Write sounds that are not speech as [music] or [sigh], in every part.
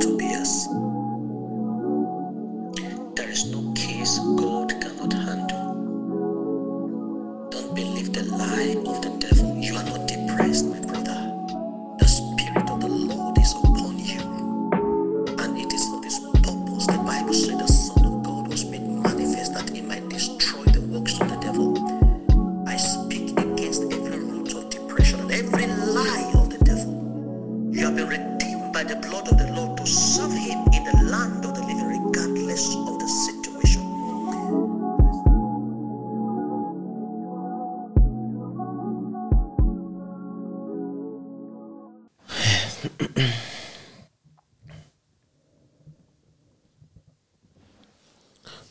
to be us.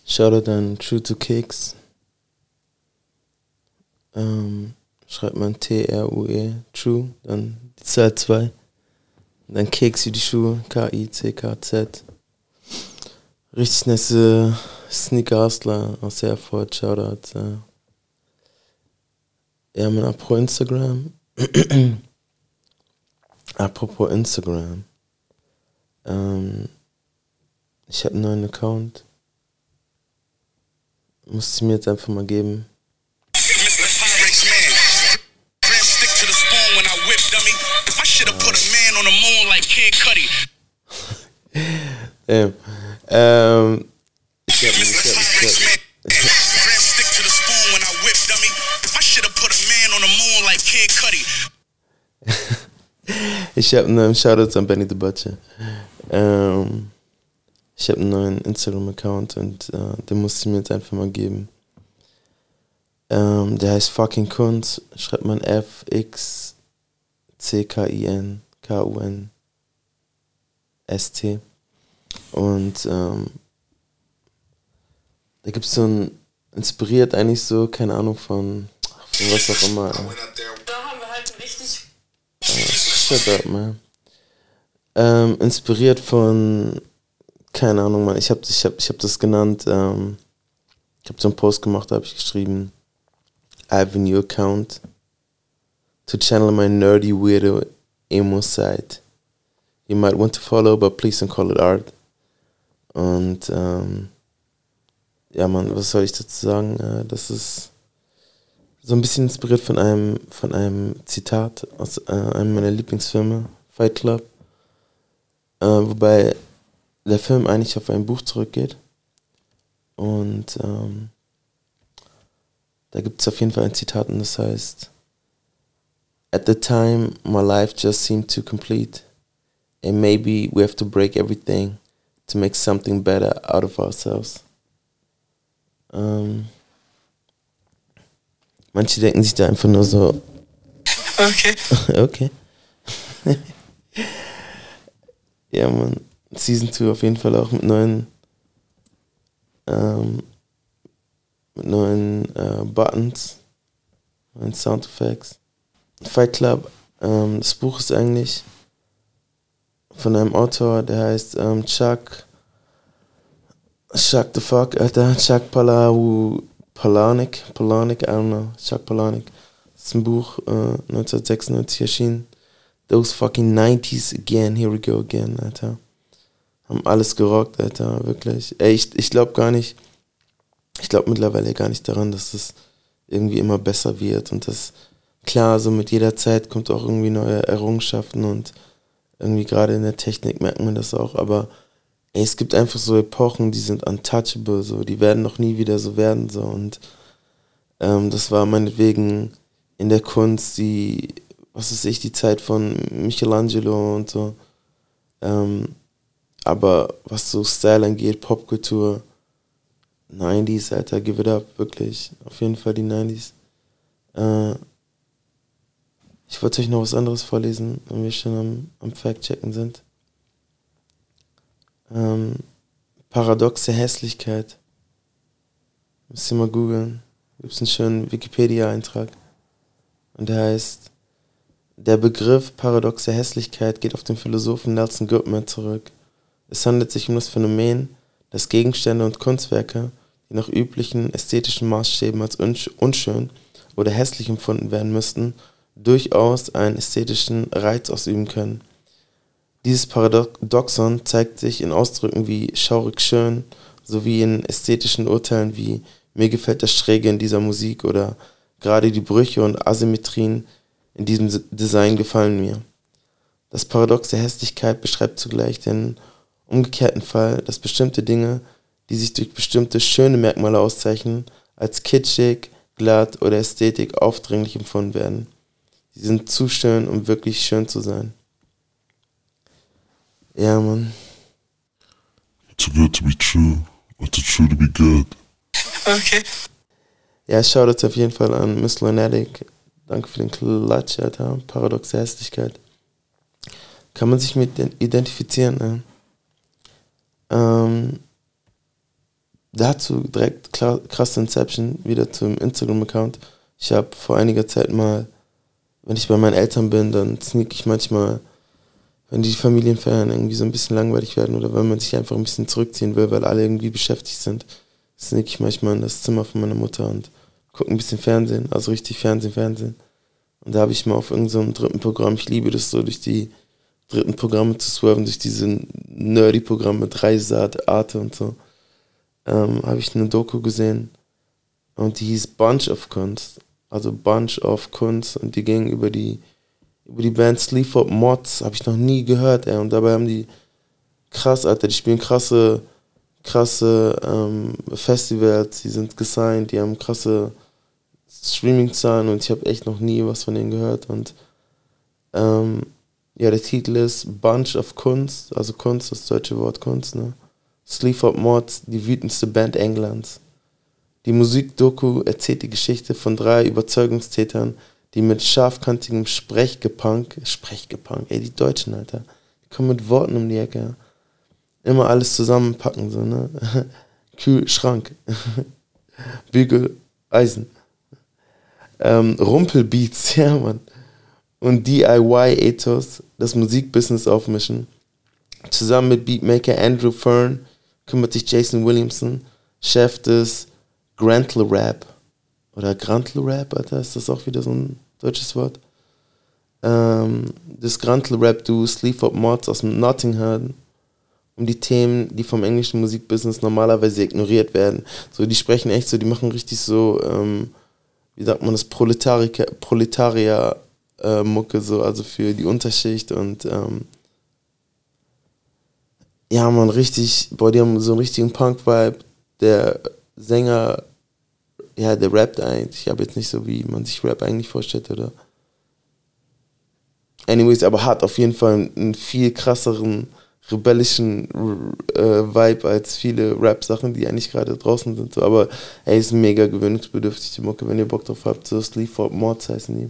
Shoutout an True to Kicks. Ähm, schreibt man T-R-U-E, True, dann die Zahl 2. Dann Keks wie die Schuhe, K-I-C-K-Z. Richtig nice Sneaker Hustler aus Erfurt, Shoutout. Äh. Ja, man, apropos Instagram. [clears throat] apropos Instagram. Ähm, ich habe einen neuen Account. Muss ich mir jetzt einfach mal geben. [laughs] Ähm, ähm, ich hab, ich hab, ich hab, [laughs] [laughs] Ich hab einen Shoutout an Benny the Butcher. Ähm, ich habe einen neuen Instagram-Account und äh, den musste ich mir jetzt einfach mal geben. Ähm, der heißt fucking Kunst. Schreibt man F X C K I N K U N S T. Und ähm, da gibt es so ein inspiriert eigentlich so, keine Ahnung von, von was auch immer. Da haben wir halt richtig Shut up, man. Ähm, inspiriert von, keine Ahnung, man. Ich habe ich hab, ich hab das genannt, ähm, ich habe so einen Post gemacht, da habe ich geschrieben, I have a new account to channel my nerdy, weirdo, emo side. You might want to follow, but please don't call it art. Und, ähm, ja, man, was soll ich dazu sagen? Äh, das ist so ein bisschen inspiriert von einem, von einem Zitat aus äh, einem meiner Lieblingsfilme, Fight Club. Äh, wobei der Film eigentlich auf ein Buch zurückgeht. Und ähm, da gibt es auf jeden Fall ein Zitat und das heißt, At the time, my life just seemed too complete. And maybe we have to break everything to make something better out of ourselves. Ähm, manche denken sich da einfach nur so, Okay. [laughs] okay. [laughs] ja, man. Season 2 auf jeden Fall auch mit neuen, ähm, mit neuen äh, Buttons, neuen Soundeffects. Fight Club, ähm, das Buch ist eigentlich von einem Autor, der heißt ähm, Chuck, Chuck the Fuck, Alter, Chuck Palau, Palahniuk, Palahniuk, I don't know, Chuck Palahniuk. Das ist ein Buch, äh, 1996 erschienen. Those fucking 90s again, here we go again, Alter. Haben alles gerockt, Alter, wirklich. Ey, ich, ich glaube gar nicht, ich glaube mittlerweile gar nicht daran, dass es irgendwie immer besser wird und das, klar, so mit jeder Zeit kommt auch irgendwie neue Errungenschaften und irgendwie gerade in der Technik merkt man das auch, aber ey, es gibt einfach so Epochen, die sind untouchable, so, die werden noch nie wieder so werden, so und ähm, das war meinetwegen in der Kunst die, was weiß ich, die Zeit von Michelangelo und so. Ähm, aber was so Style angeht, Popkultur, 90s, Alter, give it up, wirklich. Auf jeden Fall die 90s. Äh, ich wollte euch noch was anderes vorlesen, wenn wir schon am, am Fact-Checken sind. Ähm, paradoxe Hässlichkeit. Müsst ihr mal googeln. Gibt es einen schönen Wikipedia-Eintrag. Und der heißt, der Begriff paradoxe Hässlichkeit geht auf den Philosophen Nelson Goodman zurück. Es handelt sich um das Phänomen, dass Gegenstände und Kunstwerke, die nach üblichen ästhetischen Maßstäben als unsch- unschön oder hässlich empfunden werden müssten, durchaus einen ästhetischen Reiz ausüben können. Dieses Paradoxon zeigt sich in Ausdrücken wie schaurig schön, sowie in ästhetischen Urteilen wie mir gefällt das Schräge in dieser Musik oder gerade die Brüche und Asymmetrien in diesem Design gefallen mir. Das Paradox der Hässlichkeit beschreibt zugleich den umgekehrten Fall, dass bestimmte Dinge, die sich durch bestimmte schöne Merkmale auszeichnen, als kitschig, glatt oder Ästhetik aufdringlich empfunden werden. Sie sind zu schön, um wirklich schön zu sein. Ja, Mann. Too good to be true, or too true to be good. Okay. Ja, Shoutouts auf jeden Fall an Miss Lunatic. Danke für den Klatsch, Alter. Paradoxe Hässlichkeit. Kann man sich mit identifizieren, ne? Ähm, dazu direkt krass Inception, wieder zum Instagram-Account. Ich habe vor einiger Zeit mal, wenn ich bei meinen Eltern bin, dann sneak ich manchmal, wenn die Familienferien irgendwie so ein bisschen langweilig werden oder wenn man sich einfach ein bisschen zurückziehen will, weil alle irgendwie beschäftigt sind, sneak ich manchmal in das Zimmer von meiner Mutter und gucke ein bisschen Fernsehen, also richtig Fernsehen, Fernsehen. Und da habe ich mal auf irgendeinem so dritten Programm, ich liebe das so, durch die dritten Programme zu swerven, durch diese Nerdy-Programme, Dreisat, Arte und so ähm, habe ich eine Doku gesehen und die hieß Bunch of Kunst. Also Bunch of Kunst und die ging über die über die Band Sleaford Mods, habe ich noch nie gehört, ey. Und dabei haben die krass, Alter, die spielen krasse, krasse ähm, Festivals, die sind gesigned, die haben krasse Streaming-Zahlen und ich habe echt noch nie was von denen gehört. Und ähm, ja, der Titel ist Bunch of Kunst, also Kunst, das deutsche Wort Kunst, ne? Sleaford Mods, die wütendste Band Englands. Die Musikdoku erzählt die Geschichte von drei Überzeugungstätern, die mit scharfkantigem Sprechgepunk, Sprechgepunk, ey, die Deutschen, Alter, die kommen mit Worten um die Ecke. Immer alles zusammenpacken, so, ne? [laughs] Kühlschrank, [laughs] Bügel, Eisen. Ähm, Rumpelbeats, [laughs] ja, Mann. Und DIY-Ethos, das Musikbusiness aufmischen. Zusammen mit Beatmaker Andrew Fern kümmert sich Jason Williamson, Chef des Grantle Rap. Oder Grantle Rap, Alter, ist das auch wieder so ein deutsches Wort? Ähm, das Grantle Rap Duo Sleaford Mods aus Nottingham um die Themen, die vom englischen Musikbusiness normalerweise ignoriert werden. So, die sprechen echt so, die machen richtig so, ähm, wie sagt man das, Proletarier-Mucke, äh, so, also für die Unterschicht und ähm, ja, man, richtig, boah, die haben so einen richtigen Punk-Vibe. Der Sänger, ja, der rappt eigentlich, aber jetzt nicht so, wie man sich Rap eigentlich vorstellt, oder? Anyways, aber hat auf jeden Fall einen viel krasseren, rebellischen äh, Vibe als viele Rap-Sachen, die eigentlich gerade draußen sind. So. Aber ey, ist mega gewöhnungsbedürftig, die Mucke, wenn ihr Bock drauf habt. So Sleaford Mords heißen die.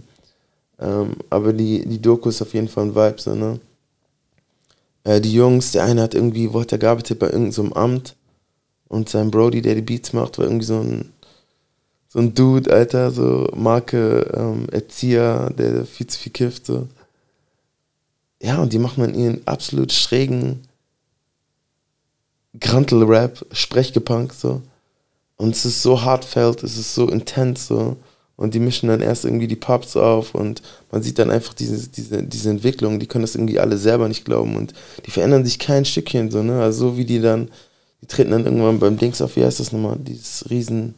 Ähm, aber die, die Doku ist auf jeden Fall ein Vibe, so, ne? äh, die Jungs, der eine hat irgendwie, wo hat er gearbeitet, bei irgendeinem so Amt und sein Brody, der die Beats macht, war irgendwie so ein, so ein Dude, Alter, so Marke ähm, Erzieher, der viel zu viel kifft, so. Ja, und die machen dann ihren absolut schrägen Grantel-Rap, Sprechgepunk, so. Und es ist so heartfelt, es ist so intens, so und die mischen dann erst irgendwie die Pubs auf und man sieht dann einfach diese, diese, diese Entwicklung, die können das irgendwie alle selber nicht glauben und die verändern sich kein Stückchen so, ne? Also so wie die dann, die treten dann irgendwann beim Dings auf, wie heißt das nochmal, dieses riesen,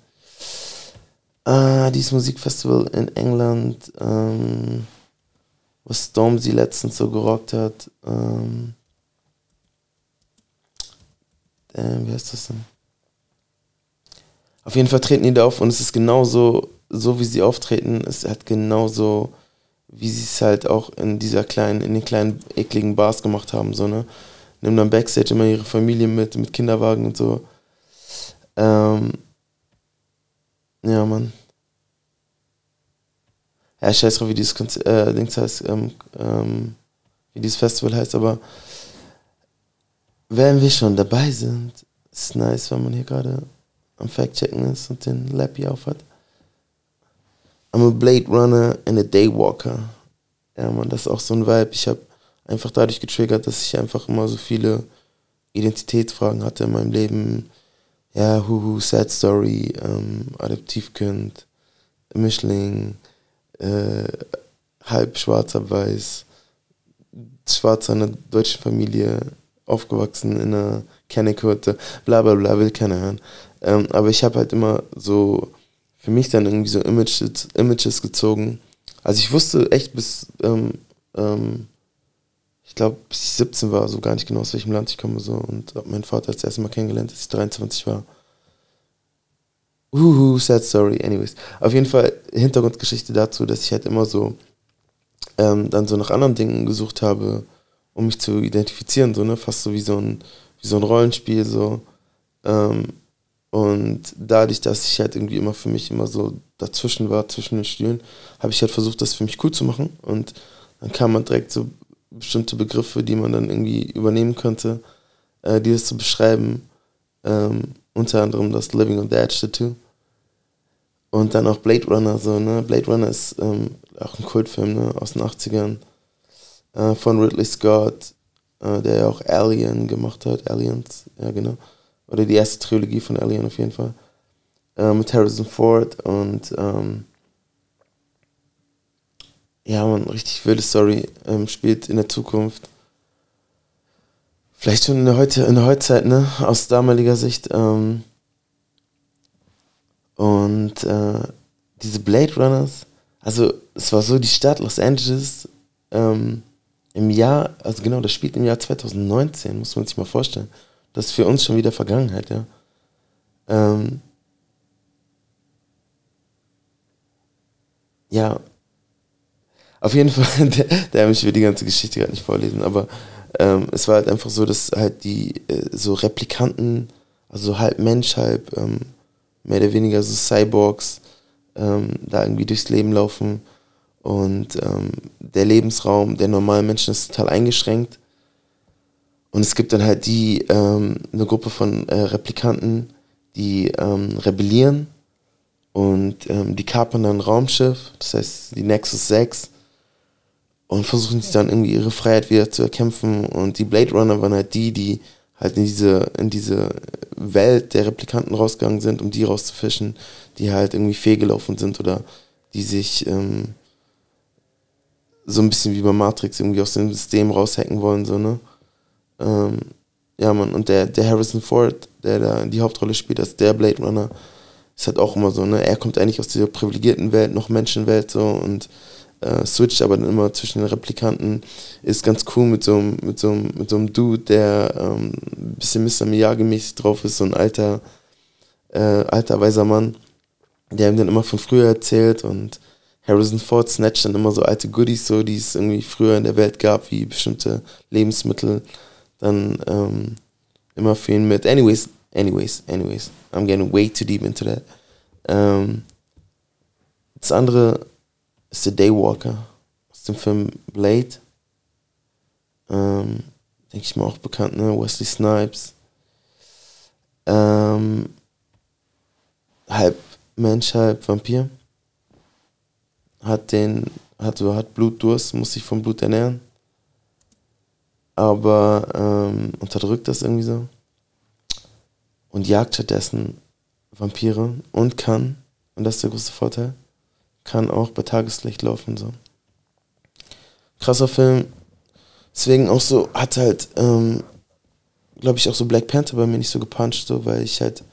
ah, dieses Musikfestival in England, ähm, was Stormzy letztens so gerockt hat, ähm, damn, wie heißt das denn? Auf jeden Fall treten die da auf und es ist genauso so wie sie auftreten, ist halt genauso, wie sie es halt auch in dieser kleinen, in den kleinen ekligen Bars gemacht haben, so, ne? Nehmen dann Backstage immer ihre Familie mit, mit Kinderwagen und so. Ähm, ja, Mann. Ja, ich weiß drauf, wie dieses Konzer äh, Dings heißt, ähm, ähm, wie dieses Festival heißt, aber wenn wir schon dabei sind, ist nice, wenn man hier gerade am Fact-Checken ist und den Lappy aufhat. I'm a Blade Runner and a Daywalker. Ja, man, das ist auch so ein Vibe. Ich habe einfach dadurch getriggert, dass ich einfach immer so viele Identitätsfragen hatte in meinem Leben. Ja, Huhu, Sad Story, ähm, Adoptivkind, Mischling, äh, halb schwarzer Weiß, schwarzer in einer deutschen Familie, aufgewachsen in einer Kennecote, bla bla bla, will keiner hören. Ähm, aber ich habe halt immer so für mich dann irgendwie so Images, Images gezogen. Also ich wusste echt bis, ähm, ähm, ich glaube, bis ich 17 war, so gar nicht genau aus welchem Land ich komme so und habe meinen Vater das erste Mal kennengelernt, als ich 23 war. Uhu, sad story, anyways. Auf jeden Fall Hintergrundgeschichte dazu, dass ich halt immer so ähm, dann so nach anderen Dingen gesucht habe, um mich zu identifizieren, so, ne? Fast so wie so ein, wie so ein Rollenspiel, so. Ähm, und dadurch, dass ich halt irgendwie immer für mich immer so dazwischen war, zwischen den Stühlen, habe ich halt versucht, das für mich cool zu machen. Und dann kam man direkt so bestimmte Begriffe, die man dann irgendwie übernehmen könnte, äh, die das zu beschreiben. Ähm, unter anderem das Living on the Edge Tattoo. Und dann auch Blade Runner, so, ne? Blade Runner ist ähm, auch ein Kultfilm, ne? Aus den 80ern. Äh, von Ridley Scott, äh, der ja auch Alien gemacht hat. Aliens, ja genau. Oder die erste Trilogie von Alien auf jeden Fall. Äh, mit Harrison Ford und ähm, ja, man, richtig wilde Story. Ähm, spielt in der Zukunft. Vielleicht schon in der, Heute, in der Heutzeit, ne? Aus damaliger Sicht. Ähm, und äh, diese Blade Runners, also es war so, die Stadt Los Angeles ähm, im Jahr, also genau, das spielt im Jahr 2019, muss man sich mal vorstellen. Das ist für uns schon wieder Vergangenheit, ja. Ähm, ja, auf jeden [laughs] Fall, der, der ich will die ganze Geschichte gerade nicht vorlesen, aber ähm, es war halt einfach so, dass halt die äh, so Replikanten, also halb Mensch, halb ähm, mehr oder weniger so Cyborgs, ähm, da irgendwie durchs Leben laufen. Und ähm, der Lebensraum der normalen Menschen ist total eingeschränkt. Und es gibt dann halt die, ähm, eine Gruppe von äh, Replikanten, die ähm, rebellieren. Und ähm, die kapern dann ein Raumschiff, das heißt die Nexus 6 und versuchen sich dann irgendwie ihre Freiheit wieder zu erkämpfen. Und die Blade Runner waren halt die, die halt in diese, in diese Welt der Replikanten rausgegangen sind, um die rauszufischen, die halt irgendwie fehlgelaufen sind oder die sich ähm, so ein bisschen wie bei Matrix irgendwie aus dem System raushacken wollen, so, ne? Ähm, ja, man, und der, der Harrison Ford, der da die Hauptrolle spielt, als der Blade Runner, ist halt auch immer so, ne? Er kommt eigentlich aus dieser privilegierten Welt, noch Menschenwelt, so, und äh, switcht aber dann immer zwischen den Replikanten. Ist ganz cool mit so einem, mit so mit so Dude, der ähm, ein bisschen Mr. Miyagi-mäßig drauf ist, so ein alter, äh, alter weiser Mann, der ihm dann immer von früher erzählt und Harrison Ford snatcht dann immer so alte Goodies, so, die es irgendwie früher in der Welt gab, wie bestimmte Lebensmittel, dann ähm, immer für ihn mit. Anyways, anyways, anyways, I'm getting way too deep into that. Ähm, das andere ist der Daywalker aus dem Film Blade. Ähm, denke ich mal auch bekannt, ne? Wesley Snipes. Ähm, halb Mensch, halb Vampir. Hat den, hat, hat Blutdurst, muss sich vom Blut ernähren. Aber ähm, unterdrückt das irgendwie so. Und jagt stattdessen Vampire und kann, und das ist der große Vorteil, kann auch bei Tageslicht laufen. So. Krasser Film. Deswegen auch so, hat halt, ähm, glaube ich, auch so Black Panther bei mir nicht so gepuncht, so, weil ich halt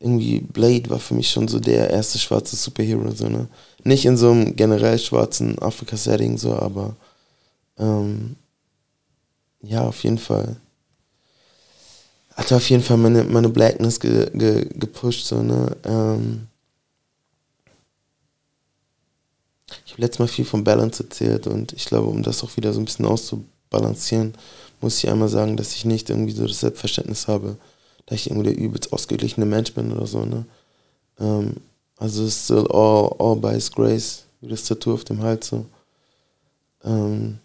irgendwie Blade war für mich schon so der erste schwarze Superhero, so, ne? Nicht in so einem generell schwarzen Afrika-Setting, so, aber ähm, ja, auf jeden Fall. Hat auf jeden Fall meine, meine Blackness ge, ge, gepusht, so, ne? Ähm, ich habe letztes Mal viel von Balance erzählt und ich glaube, um das auch wieder so ein bisschen auszubalancieren, muss ich einmal sagen, dass ich nicht irgendwie so das Selbstverständnis habe, dass ich irgendwie der übelst ausgeglichene Mensch bin oder so, ne? Ähm, also es ist still all, all by his grace, wie das Tattoo auf dem Hals so. Ähm,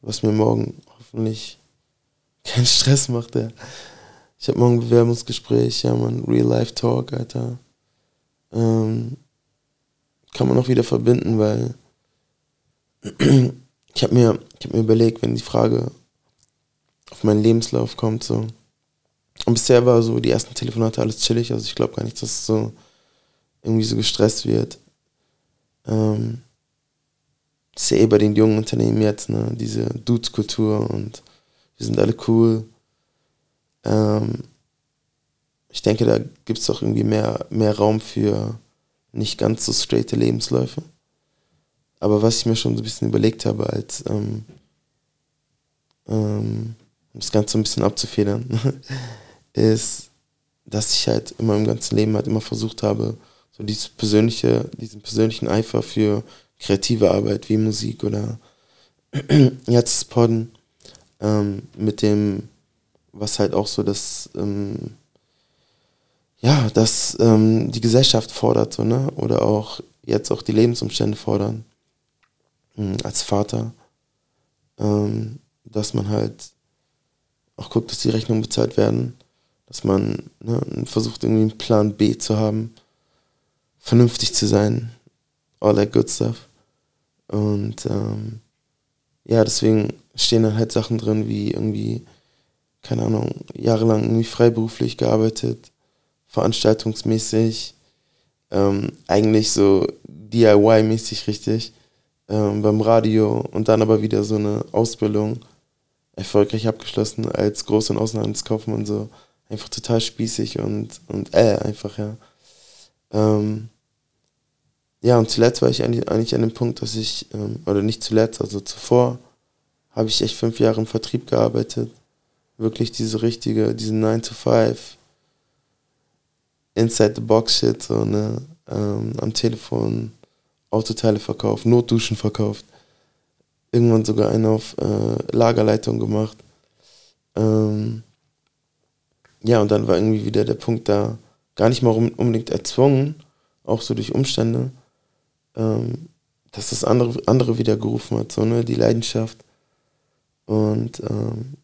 was mir morgen hoffentlich [laughs] keinen Stress macht, ja. Ich habe morgen ein Bewerbungsgespräch, ja man, Real Life Talk, Alter. Ähm, kann man auch wieder verbinden, weil [clears throat] ich habe mir, hab mir überlegt, wenn die Frage auf meinen Lebenslauf kommt, so. Und bisher war so die ersten Telefonate alles chillig, also ich glaube gar nicht, dass es so irgendwie so gestresst wird. Ähm, ist ja eh bei den jungen Unternehmen jetzt, ne, diese Dudes-Kultur und wir sind alle cool. Ähm, ich denke, da gibt es auch irgendwie mehr, mehr Raum für nicht ganz so straighte Lebensläufe. Aber was ich mir schon so ein bisschen überlegt habe, als ähm, ähm, um das Ganze ein bisschen abzufedern, [laughs] ist, dass ich halt in meinem ganzen Leben halt immer versucht habe, so dieses persönliche, diesen persönlichen Eifer für kreative Arbeit wie Musik oder [clears throat] jetzt Podden ähm, mit dem, was halt auch so das, ähm, ja, das ähm, die Gesellschaft fordert, so, ne? Oder auch jetzt auch die Lebensumstände fordern, ähm, als Vater, ähm, dass man halt auch guckt, dass die Rechnungen bezahlt werden, dass man ne, versucht irgendwie einen Plan B zu haben, vernünftig zu sein, all that good stuff. Und ähm, ja, deswegen stehen dann halt Sachen drin wie irgendwie, keine Ahnung, jahrelang irgendwie freiberuflich gearbeitet, veranstaltungsmäßig, ähm, eigentlich so DIY-mäßig richtig, ähm, beim Radio und dann aber wieder so eine Ausbildung erfolgreich abgeschlossen als Groß- und Außenhandelskaufmann, so einfach total spießig und, und äh, einfach, ja. Ähm, ja, und zuletzt war ich eigentlich, eigentlich an dem Punkt, dass ich, ähm, oder nicht zuletzt, also zuvor, habe ich echt fünf Jahre im Vertrieb gearbeitet. Wirklich diese richtige, diesen 9 to 5 Inside the Box Shit, so, ne? Ähm, am Telefon Autoteile verkauft, Notduschen verkauft. Irgendwann sogar einen auf äh, Lagerleitung gemacht. Ähm, ja, und dann war irgendwie wieder der Punkt da, gar nicht mal unbedingt erzwungen, auch so durch Umstände, ähm, dass das andere, andere wieder gerufen hat, so, ne, die Leidenschaft. Und ähm,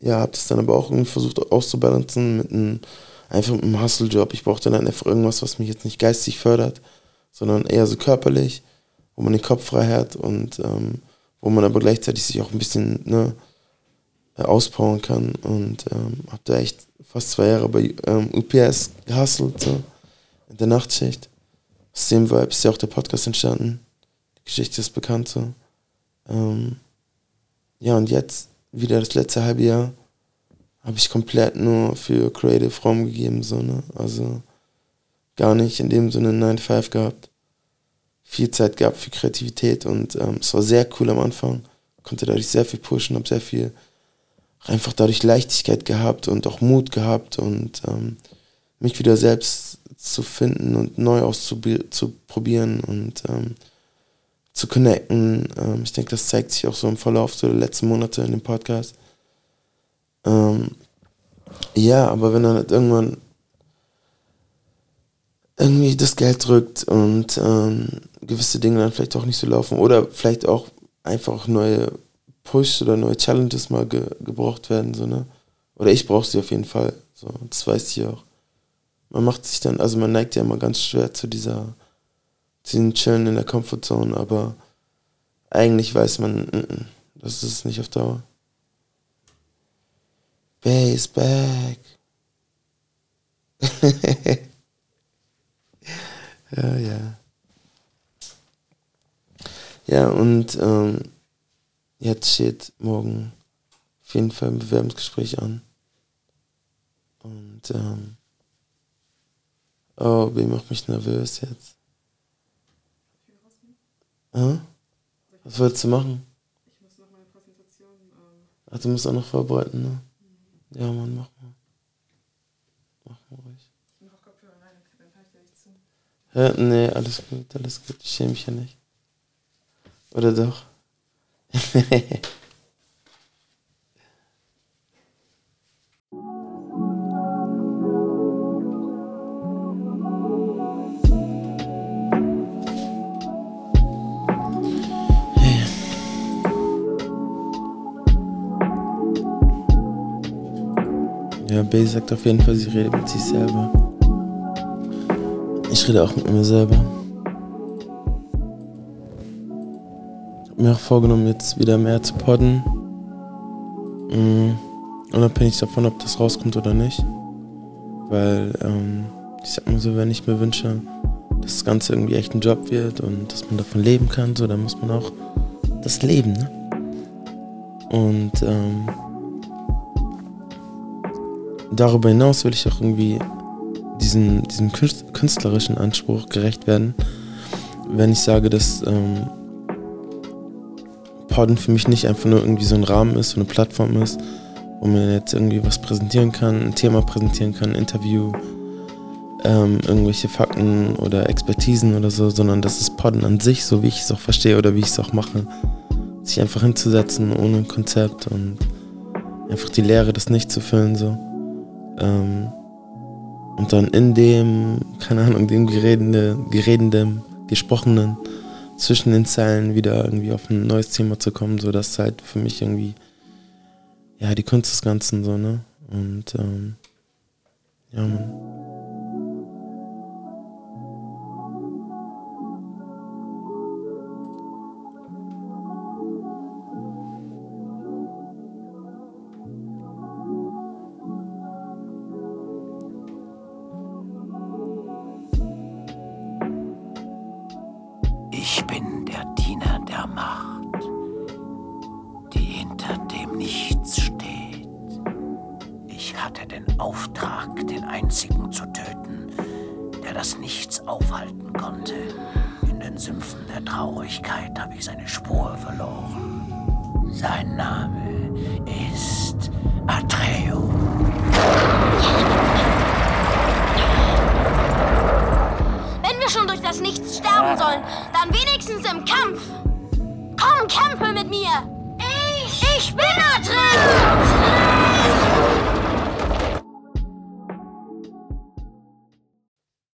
ja, habe das dann aber auch irgendwie versucht auszubalancen mit einem, einfach mit einem Hustle-Job. Ich brauchte dann einfach irgendwas, was mich jetzt nicht geistig fördert, sondern eher so körperlich, wo man den Kopf frei hat und ähm, wo man aber gleichzeitig sich auch ein bisschen ne, auspowern kann. Und ähm, habe da echt fast zwei Jahre bei ähm, UPS gehustelt, so, in der Nachtschicht. Aus dem Vibe ist ja auch der Podcast entstanden. Die Geschichte ist bekannt so. Ähm, ja, und jetzt, wieder das letzte halbe Jahr, habe ich komplett nur für Creative Raum gegeben, so, ne? Also gar nicht in dem Sinne 9 to 5 gehabt. Viel Zeit gehabt für Kreativität und ähm, es war sehr cool am Anfang. Konnte dadurch sehr viel pushen, habe sehr viel einfach dadurch Leichtigkeit gehabt und auch Mut gehabt und ähm, mich wieder selbst zu finden und neu auszuprobieren und ähm, zu connecten. Ähm, ich denke, das zeigt sich auch so im Verlauf der letzten Monate in dem Podcast. Ähm, ja, aber wenn dann irgendwann irgendwie das Geld drückt und ähm, gewisse Dinge dann vielleicht auch nicht so laufen oder vielleicht auch einfach neue Push oder neue Challenges mal ge gebraucht werden, so, ne? Oder ich brauche sie auf jeden Fall. So, das weiß ich auch. Man macht sich dann, also man neigt ja immer ganz schwer zu dieser, zu diesem Chillen in der Comfortzone, aber eigentlich weiß man, n -n, das ist nicht auf Dauer. Bass back. [laughs] ja, ja. Ja, und ähm, jetzt steht morgen auf jeden Fall ein Bewerbungsgespräch an. Und ähm, oh, wie macht mich nervös jetzt? Hm? Was wolltest du machen? Ich muss noch meine Präsentation. Ähm, Ach, du musst auch noch vorbereiten, ne? Ja, Mann, mach mal. Mach mal ruhig. ich mache Kopfhörer rein, dann kann ich dir nicht zu. Hä? Nee, alles gut, alles gut. Ich schäme mich ja nicht. Oder doch? [laughs] Bae sagt auf jeden Fall, sie redet mit sich selber. Ich rede auch mit mir selber. Hab mir auch vorgenommen, jetzt wieder mehr zu podden. Mhm. Unabhängig davon, ob das rauskommt oder nicht. Weil, ähm, ich sag mal so, wenn ich mir wünsche, dass das Ganze irgendwie echt ein Job wird und dass man davon leben kann, so, dann muss man auch das leben, ne? Und, ähm, darüber hinaus will ich auch irgendwie diesem, diesem künst- künstlerischen Anspruch gerecht werden, wenn ich sage, dass ähm, Podden für mich nicht einfach nur irgendwie so ein Rahmen ist, so eine Plattform ist, wo man jetzt irgendwie was präsentieren kann, ein Thema präsentieren kann, ein Interview, ähm, irgendwelche Fakten oder Expertisen oder so, sondern dass das Podden an sich, so wie ich es auch verstehe oder wie ich es auch mache, sich einfach hinzusetzen ohne ein Konzept und einfach die Leere, das nicht zu füllen, so. Ähm, und dann in dem, keine Ahnung, dem Geredende, Geredendem, Gesprochenen, zwischen den Zeilen wieder irgendwie auf ein neues Thema zu kommen, so dass halt für mich irgendwie, ja, die Kunst des Ganzen so, ne? Und, ähm, ja, man. Ich bin der Diener der Macht, die hinter dem Nichts steht. Ich hatte den Auftrag, den einzigen zu töten, der das Nichts aufhalten konnte. In den Sümpfen der Traurigkeit habe ich seine Spur verloren. Sein Name ist das Nichts sterben sollen, dann wenigstens im Kampf. Komm, kämpfe mit mir. Ich, ich bin da drin.